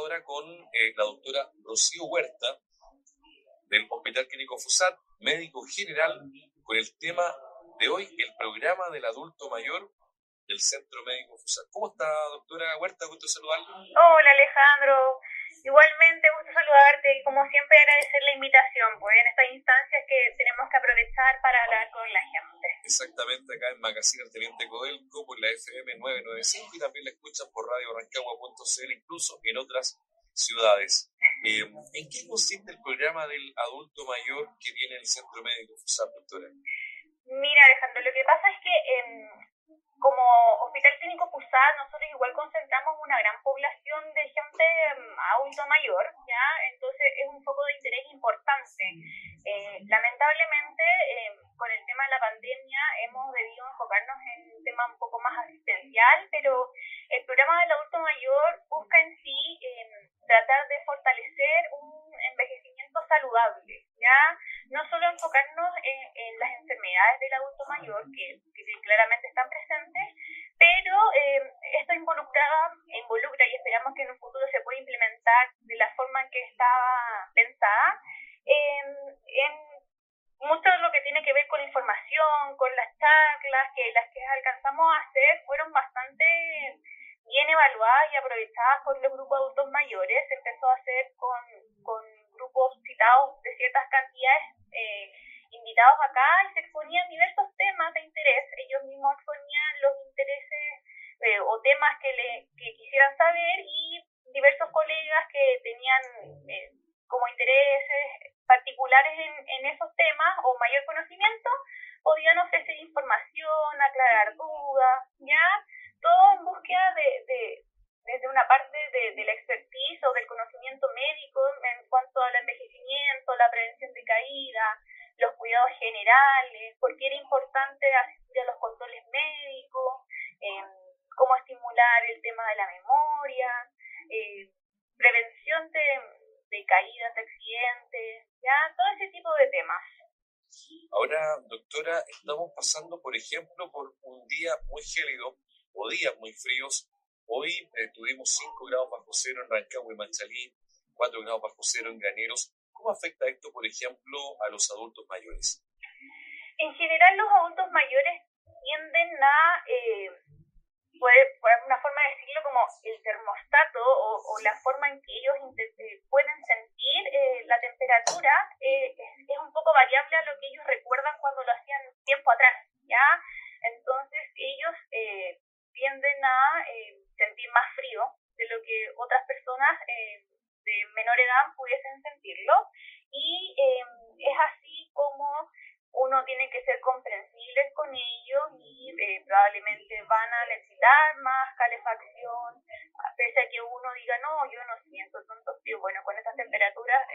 ahora con eh, la doctora Rocío Huerta del Hospital Clínico FUSAT, médico general, con el tema de hoy, el programa del adulto mayor del Centro Médico FUSAT. ¿Cómo está, doctora Huerta? Gusto saludarla. Hola, Alejandro. Igualmente, gusto saludarte y como siempre agradecer la invitación, pues en estas instancias que tenemos que aprovechar para hablar con la gente. Exactamente, acá en Magazine El Teniente Codelco, por la FM 995 y también la escuchan por Radio Rancagua.cl, incluso en otras ciudades. Eh, ¿En qué consiste el programa del adulto mayor que tiene el Centro Médico FUSAP, doctora? Mira, Alejandro, lo que pasa es que eh, como Hospital Clínico PUSAD, nosotros igual concentramos una gran población de gente mm, adulto mayor, ¿ya? Entonces es un foco de interés importante. Eh, lamentablemente, eh, con el tema de la pandemia, hemos debido enfocarnos en un tema un poco más asistencial, pero el programa del adulto mayor busca en sí eh, tratar de fortalecer un envejecimiento saludable, ¿ya? No solo enfocarnos en, las enfermedades del adulto mayor, que, claramente están presentes, pero eh, esto involucra, involucra y esperamos que en un futuro se pueda implementar de la forma en que estaba pensada, en mucho de lo que tiene que ver con la información, con las charlas, que las que alcanzamos a hacer fueron bastante bien evaluadas y aprovechadas por los grupos de adultos mayores. Se empezó a hacer con, con de ciertas cantidades eh, invitados acá y se exponían diversos temas de interés. Ellos mismos exponían los intereses eh, o temas que, le, que quisieran saber y diversos colegas que tenían eh, como intereses particulares en, en esos temas o mayor conocimiento podían ofrecer información, aclarar dudas, ¿ya? todo en búsqueda de, desde una parte de, de, la expertise o del conocimiento médico en cuanto al envejecimiento, la prevención de caída, los cuidados generales, por qué era importante asistir a los controles médicos, eh, cómo estimular el tema de la memoria, eh, prevención de, de caídas, de accidentes, ya todo ese tipo de temas. Ahora, doctora, estamos pasando, por ejemplo, por un día muy gélido o días muy fríos. Hoy eh, tuvimos 5 grados bajo cero en Rancagua y Manchalí, 4 grados bajo cero en Graneros. ¿Cómo afecta esto, por ejemplo, a los adultos mayores? En general, los adultos mayores tienden a, eh, por, una forma de decirlo, como el termostato o, la forma en que ellos eh, pueden sentir eh, la temperatura es, un poco variable a lo que ellos recuerdan cuando lo hacían tiempo atrás, ¿ya? Entonces, ellos tienden a sentir más frío de lo que otras personas eh, de menor edad pudiesen sentirlo. Y eh, es así como uno tiene que ser comprensible con ellos y probablemente van a necesitar más calefacción, pese a que uno diga, no, yo no siento tanto frío. Bueno, con estas temperaturas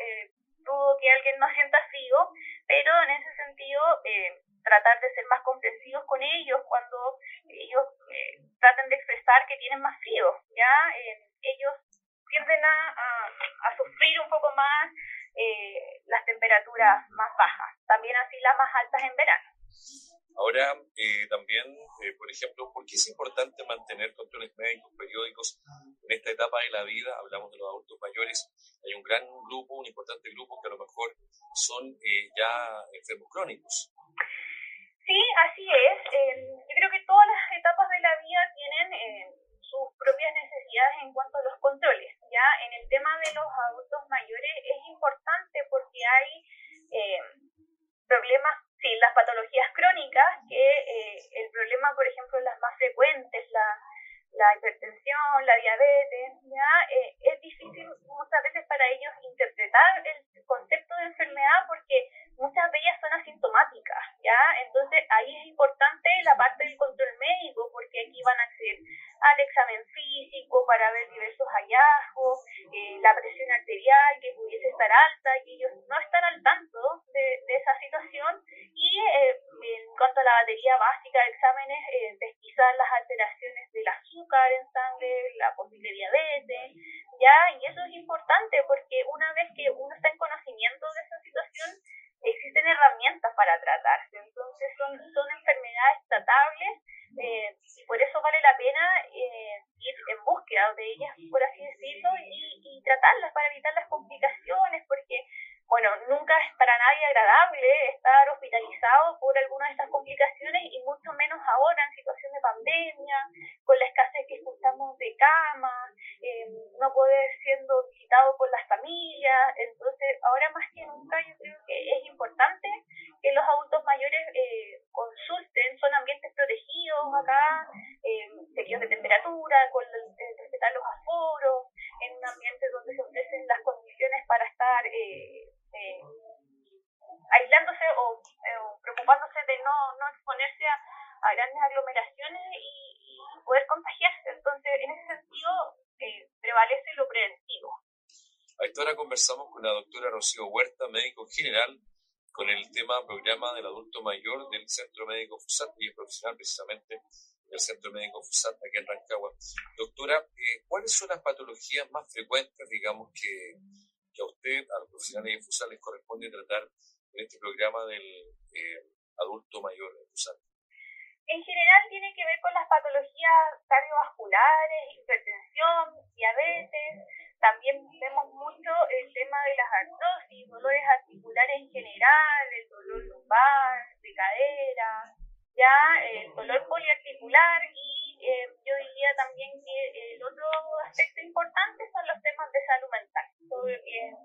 dudo que alguien no sienta frío, pero en ese sentido tratar de ser más comprensivos con ellos cuando ellos eh, traten de expresar que tienen más frío, ¿ya? Eh, ellos tienden a, a, sufrir un poco más eh, las temperaturas más bajas, también así las más altas en verano. Ahora, también, por ejemplo, ¿por qué es importante mantener controles médicos periódicos en esta etapa de la vida? Hablamos de los adultos mayores. Hay un gran grupo, un importante grupo que a lo mejor son ya enfermos crónicos. Sí, así es. Eh, yo creo que todas las etapas de la vida tienen eh, sus propias necesidades en cuanto a los controles. Ya en el tema de los adultos mayores es importante porque hay eh, problemas, sí, las patologías crónicas, que el problema, por ejemplo, las más frecuentes, la, la hipertensión, la diabetes, ya es difícil muchas veces para ellos interpretar el concepto de enfermedad porque muchas de ellas son asintomáticas, ¿ya? Entonces ahí es importante la parte del control médico, porque aquí van a acceder al examen físico para ver diversos hallazgos, eh, la presión arterial que pudiese estar alta, y ellos no están al tanto de, esa situación, y eh, en cuanto a la batería básica de exámenes, eh, pesquisar las alteraciones del azúcar en sangre, la posible diabetes, ¿ya? Y eso es importante porque una vez que uno está en conocimiento de esa situación, existen herramientas para tratarse. Entonces son, son enfermedades tratables eh, y por eso vale la pena eh, ir en búsqueda de ellas, por así decirlo, y, y tratarlas para evitar las complicaciones, porque bueno, nunca es para nadie agradable estar hospitalizado por alguna de estas complicaciones y mucho menos ahora en situación de pandemia, con la escasez que escuchamos de cama, eh, no poder siendo visitado por las familias. Entonces, ahora más que nunca yo creo que es importante que los adultos mayores eh, consulten, son ambientes protegidos acá, eh, de temperatura, con respetar los aforos, en un ambiente donde se ofrecen las condiciones para estar eh, eh, aislándose o, eh, preocupándose de no, no exponerse a, grandes aglomeraciones y, poder contagiarse. Entonces, en ese sentido, eh, prevalece lo preventivo. Ahora conversamos con la doctora Rocío Huerta, médico general, con el tema programa del adulto mayor del Centro Médico FUSAT y es profesional precisamente del Centro Médico FUSAT aquí en Rancagua. Doctora, ¿cuáles son las patologías más frecuentes, digamos, que, que a usted, a los profesionales de FUSAT, les corresponde tratar en este programa del eh, adulto mayor de FUSAT? En general tiene que ver con las patologías cardiovasculares, hipertensión, diabetes. También vemos mucho el tema de las artrosis, dolores articulares en general, el dolor lumbar, de cadera, ya el dolor poliarticular y eh, yo diría también que el otro aspecto importante son los temas de salud mental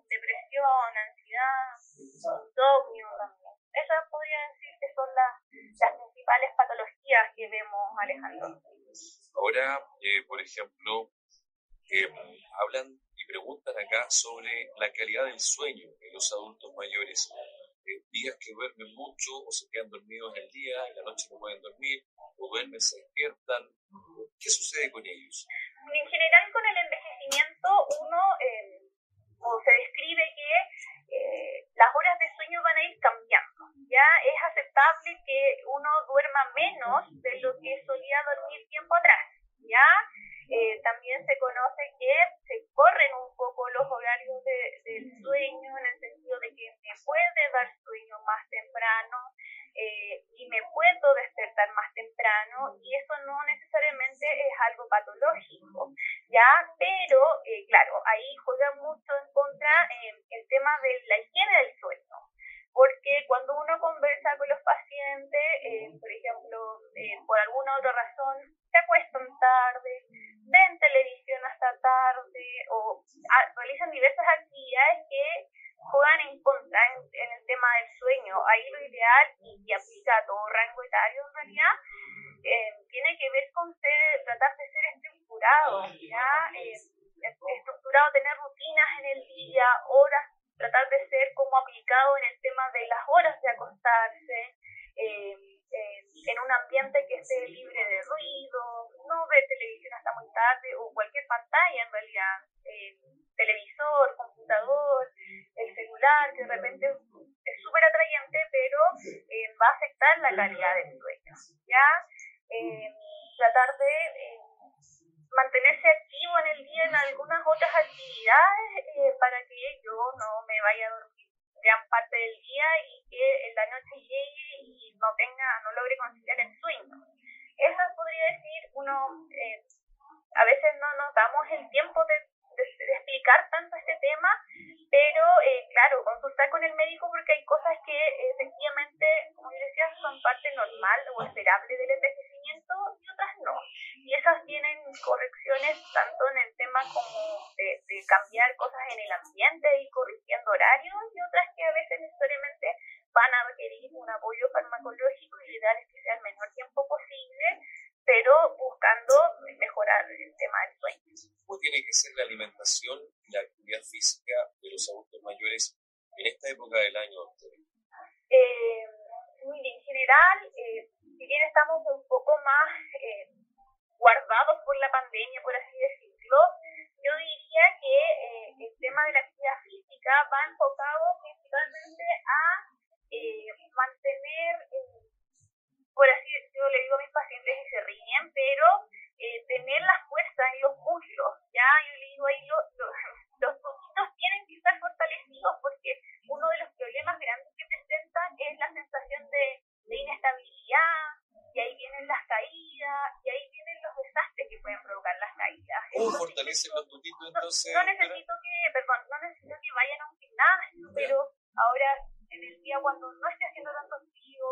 depresión, ansiedad, insomnio también. Esas podría decir que son las, las principales patologías que vemos, Alejandro. Ahora, eh, por ejemplo, eh, hablan preguntan acá sobre la calidad del sueño en los adultos mayores. Eh, días que duermen mucho o se quedan dormidos en el día, en la noche no pueden dormir, o duermen, se despiertan. ¿Qué sucede con ellos? En general, con el envejecimiento, uno o se describe que eh, las horas de sueño van a ir cambiando. Ya es aceptable que uno duerma menos de lo que solía dormir tiempo atrás. Ya eh, también se conoce que se corren un poco los horarios del sueño en el sentido de que me puede dar sueño más temprano eh, y me puedo despertar más temprano y eso no necesariamente es algo patológico, ¿ya? Pero, eh, claro, ahí juega mucho en contra eh, el tema de la higiene del sueño, porque cuando uno conversa con los pacientes, por ejemplo, por alguna otra razón, se acuestan tarde, ven televisión hasta tarde o ah, realizan diversas actividades que juegan en contra en, el tema del sueño. Ahí lo ideal, y, aplica a todo rango etario en realidad, eh, tiene que ver con ser, tratar de ser estructurado, ¿ya? Eh, estructurado, tener rutinas en el día, horas, tratar de ser como aplicado en el tema de las horas de acostarse, eh, en un ambiente que esté libre de ruido, no ver televisión hasta muy tarde o cualquier pantalla en realidad, televisor, computador, el celular, que de repente es súper atrayente, pero eh, va a afectar la calidad del sueño. ¿ya? Eh, tratar de eh, mantenerse activo en el día en algunas otras actividades para que yo no me vaya a dormir gran parte del día y que en la noche llegue y no tenga, no logre conciliar el sueño. Eso podría decir, uno, a veces no notamos el tiempo de, explicar tanto este tema, pero eh, claro, consultar con el médico porque hay cosas que efectivamente, como decía, son parte normal o esperable del envejecimiento y otras no. Y esas tienen correcciones tanto en el tema como de, cambiar cosas en el ambiente y corrigiendo horarios y otras que a veces necesariamente van a requerir un apoyo farmacológico y ideal es que sea el menor tiempo posible pero buscando mejorar el tema del sueño. ¿Cómo tiene que ser la alimentación y la actividad física de los adultos mayores en esta época del año, doctor? Eh, en general, eh, si bien estamos un poco más eh, guardados por la pandemia, por así decirlo, yo diría que eh, el tema de la actividad física va enfocado principalmente a mantener por así decirlo, le digo a mis pacientes y se ríen, pero eh, tener la fuerza en los muslos, ya yo le digo ahí, los, los, poquitos tienen que estar fortalecidos porque uno de los problemas grandes que presentan es la sensación de, de inestabilidad, y ahí vienen las caídas, ¿Cómo fortalecen los tutitos entonces? No, necesito que, perdón, no necesito que vayan a un gimnasio, pero ahora en el día cuando no esté haciendo tanto frío,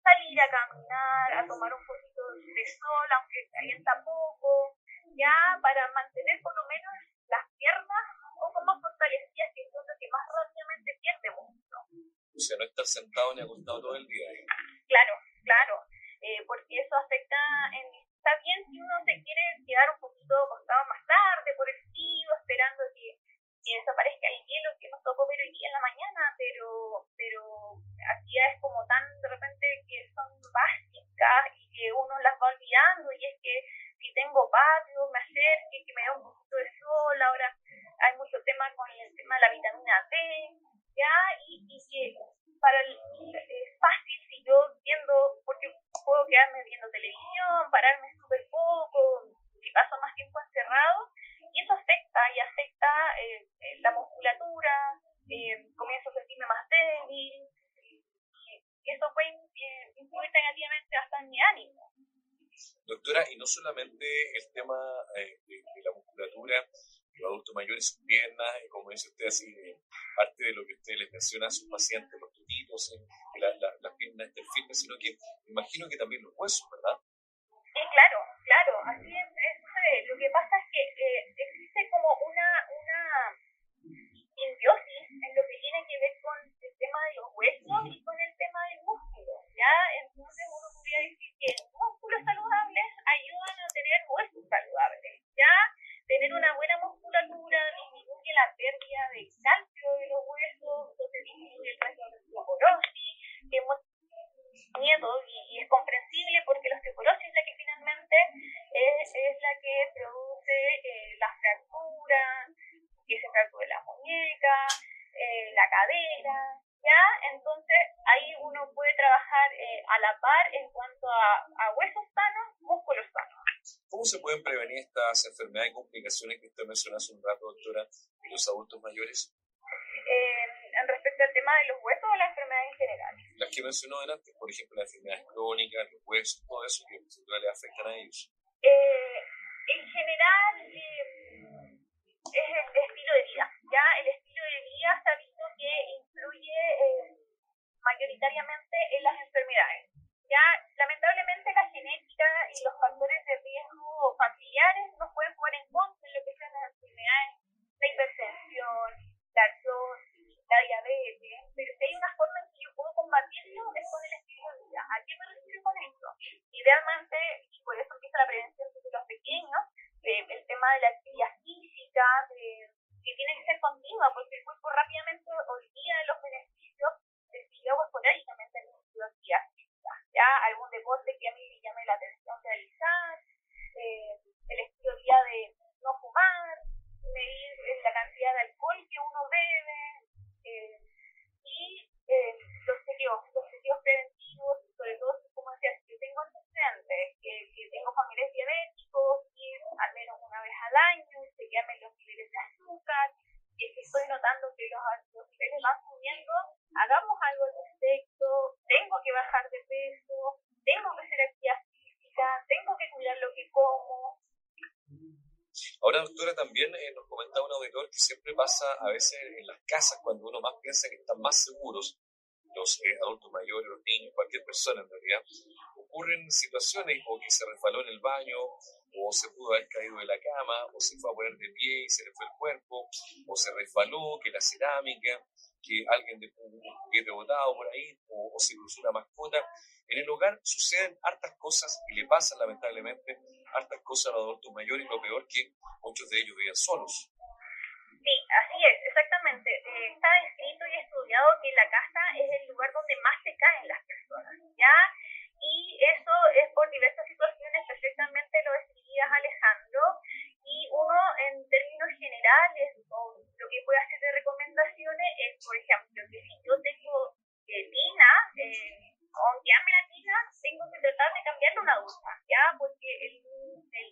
salir a caminar, a tomar un poquito de sol, aunque calienta poco, ya para mantener por lo menos las piernas un poco más fortalecidas, que es lo que más rápidamente pierde músculo. O sea, no estar sentado ni acostado todo el día. ¿eh? Claro, claro, eh, porque eso afecta en está bien si uno se quiere quedar un poquito acostado más tarde por el frío, esperando que, desaparezca el hielo que nos tocó ver hoy día en la mañana, pero, pero actividades como tan de repente que son básicas y que uno las va olvidando, y es que si tengo patio, me acerque, que me dé un poquito de sol, ahora hay mucho tema con el tema de la vitamina D, ya, y, y que para el, es fácil si yo viendo, porque puedo quedarme viendo televisión, pararme súper poco, si paso más tiempo encerrado, y eso afecta, y afecta eh, eh, la musculatura, eh, comienzo a sentirme más débil, y eso puede influir negativamente hasta en mi ánimo. El tema de, de la musculatura, los adultos mayores, sus piernas, y como dice usted, así, parte de lo que usted les menciona a sus pacientes, los tutitos, las la, la piernas del fitness, sino que imagino que también los huesos, ¿verdad? Sí, claro, claro, así es. es lo que pasa es que eh, existe como una, una simbiosis en lo que tiene que ver con el tema de los huesos y con el tema del músculo, ¿ya? Entonces uno podría decir que músculos saludables ayudan a tener huesos saludables, ¿ya? tener una buena musculatura disminuye la pérdida de calcio de los huesos, entonces disminuye el riesgo de osteoporosis, que hemos miedo y, es comprensible porque la osteoporosis es la que finalmente es, es la que produce eh, la fractura, que se fractura la muñeca, eh, la cadera, ¿ya? Entonces ahí uno puede trabajar eh, a la par en cuanto a, a huesos sanos, músculos sanos. ¿Cómo se pueden prevenir estas enfermedades y complicaciones que usted mencionó hace un rato, doctora, en los adultos mayores? Eh, respecto al tema de los huesos o las enfermedades en general. Las que mencionó antes, por ejemplo, las enfermedades crónicas, los huesos, todo eso que les afectan a ellos. Eh, en general, eh, es el estilo de vida. Ya el estilo de vida se ha visto que influye mayoritariamente en las enfermedades. Ya, lamentablemente, la genética y los factores de riesgo familiares nos pueden jugar en contra en lo que son las enfermedades, la hipertensión, la artrosis, la diabetes, pero si hay una forma en que yo puedo combatirlo es con el estilo de vida. ¿A qué me refiero con esto? Idealmente, y por eso empieza la prevención desde los pequeños, eh, el tema de la actividad física, de, que tiene que ser continua, porque el cuerpo rápidamente olvida los beneficios de si yo hago esporádicamente el actividad ya algún deporte que a mí me llame la atención realizar, eh, el estilo de vida de no fumar, medir la cantidad de alcohol que uno bebe, eh, y eh, los objetivos, los objetivos preventivos, sobre todo, como decía, si yo tengo antecedentes, que, que tengo familiares diabéticos, ir al menos una vez al año, chequearme los niveles de azúcar, que si estoy notando que los, los niveles van subiendo, hagamos algo al respecto, tengo que bajar de peso, tengo que hacer actividad física, tengo que cuidar lo que como. Ahora, doctora, también eh, nos comentaba un auditor que siempre pasa a veces en las casas cuando uno más piensa que están más seguros, los eh, adultos mayores, los niños, cualquier persona en realidad, ocurren situaciones o que se resbaló en el baño, o se pudo haber caído de la cama, o se fue a poner de pie y se le fue el cuerpo, o se resbaló, que la cerámica, que alguien dejó un juguete botado por ahí, o, o, se cruzó una mascota. En el hogar suceden hartas cosas y le pasan lamentablemente hartas cosas a los adultos mayores lo peor que muchos de ellos viven solos. Sí, así es, exactamente. Eh, está escrito y estudiado que la casa es el lugar donde más se caen las personas, ¿ya? Y eso es por diversas situaciones, perfectamente lo Alejandro, y uno en términos generales, o lo que puede hacer de recomendaciones es, por ejemplo, que si yo tengo eh, tina, eh, aunque ame la tina, tengo que tratar de cambiarle una ducha, ¿ya? Porque el, el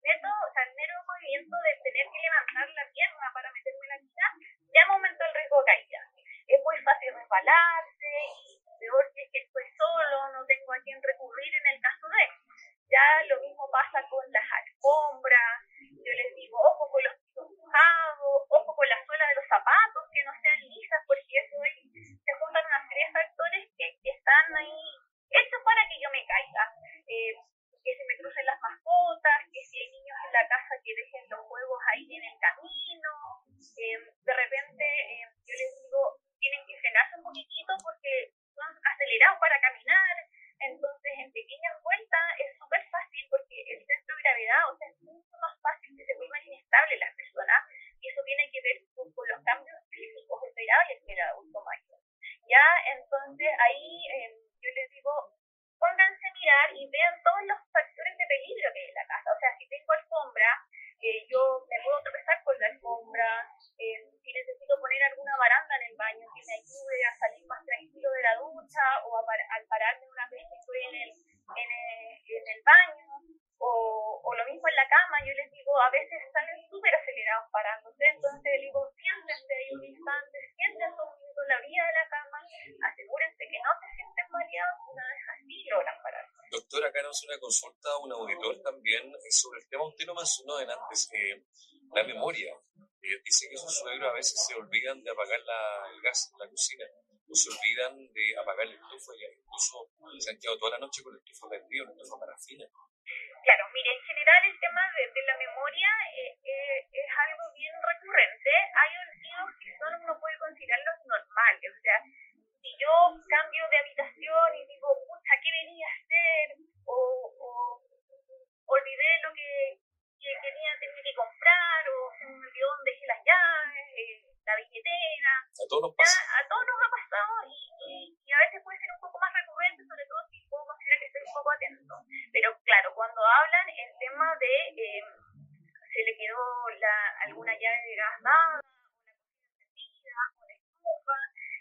neto, el mero movimiento de tener que levantar la pierna para meterme la tina, ya me aumentó el riesgo de caída. Es muy fácil resbalarse y peor si es que estoy solo, no tengo a quién recurrir en el caso de. Ya lo mismo pasa con las alfombras, yo les digo, ojo con los pisos mojados, ojo con la suela de los zapatos, que no sean lisas, porque eso ahí se juntan una serie de factores que, que están ahí hechos para que yo me caiga. Eh, mencionó antes, eh, la memoria. Eh, dice que sus suegros a veces se olvidan de apagar la, el gas en la cocina, o se olvidan de apagar el estufa y incluso se han quedado toda la noche con el estufa perdido, el estufa parafina. Claro, mire, en general el tema de, de la memoria eh, eh, es algo bien recurrente. Hay olvidos que son, uno puede considerarlos normales. O sea, si yo cambio de habitación y digo, pucha, ¿qué venía a hacer? O, o olvidé lo que, que quería tener que comprar, o se me olvidó dónde dejé las llaves, eh, la billetera. A todos nos pasa. a todos nos ha pasado y, y, y a veces puede ser un poco más recurrente, sobre todo si puedo considerar que estoy un poco atento. Pero claro, cuando hablan el tema de eh, se le quedó la, alguna llave de gas dada, una estufa,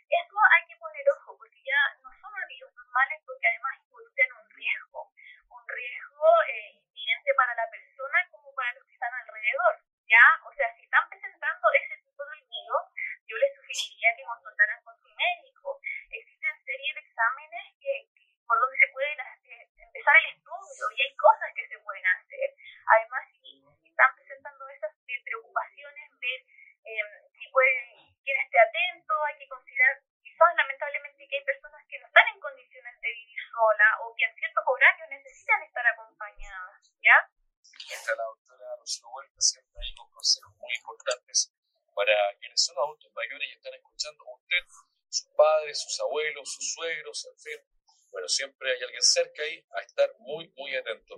eso hay que poner ojo, porque ya no son olvidos normales, porque además involucran un riesgo, un riesgo eh, inminente para la persona como para los que están alrededor, ¿ya? O sea, si están presentando ese tipo de olvidos, yo les sugeriría que consultaran con su médico. Existen serie de exámenes que, que por donde se pueden hacer, empezar el estudio y hay cosas que se pueden hacer. Además, si, si están presentando esas preocupaciones, ver eh, si pueden, quien esté atento, hay que considerar quizás lamentablemente que hay personas que no están en condiciones de vivir sola o que en ciertos horarios necesitan estar acompañadas, ¿ya? Está la doctora Rocío Huerta siempre ahí con consejos muy importantes para quienes son adultos mayores y están escuchando a usted, sus sus abuelos, sus suegros, en fin. Bueno, siempre hay alguien cerca ahí a estar muy, muy atento.